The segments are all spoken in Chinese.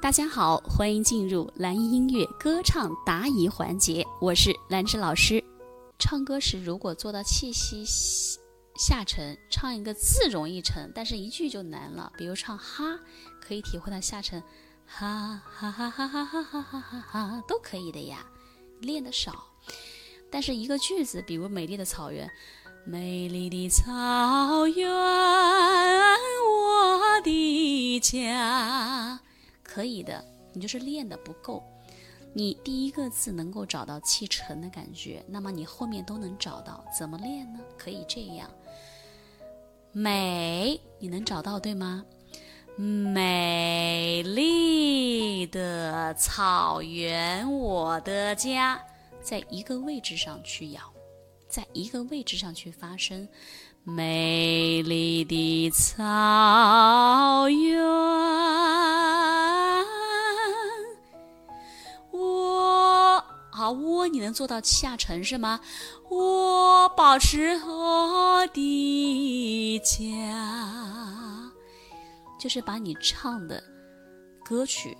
大家好，欢迎进入蓝音乐歌唱答疑环节，我是兰芝老师。唱歌时如果做到气息下沉，唱一个字容易沉，但是一句就难了。比如唱哈，可以体会到下沉，哈哈哈哈哈哈哈哈哈哈都可以的呀。练的少，但是一个句子，比如美丽的草原，美丽的草原，可以的，你就是练的不够。你第一个字能够找到气沉的感觉，那么你后面都能找到。怎么练呢？可以这样：美，你能找到对吗？美丽的草原，我的家，在一个位置上去咬，在一个位置上去发声。美丽的草原。窝你能做到下沉是吗？我保持我的家，就是把你唱的歌曲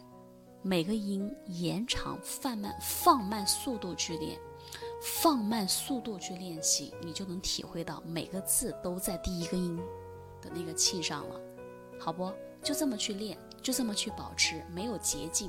每个音延长、放慢、放慢速度去练，放慢速度去练习，你就能体会到每个字都在第一个音的那个气上了，好不？就这么去练，就这么去保持，没有捷径，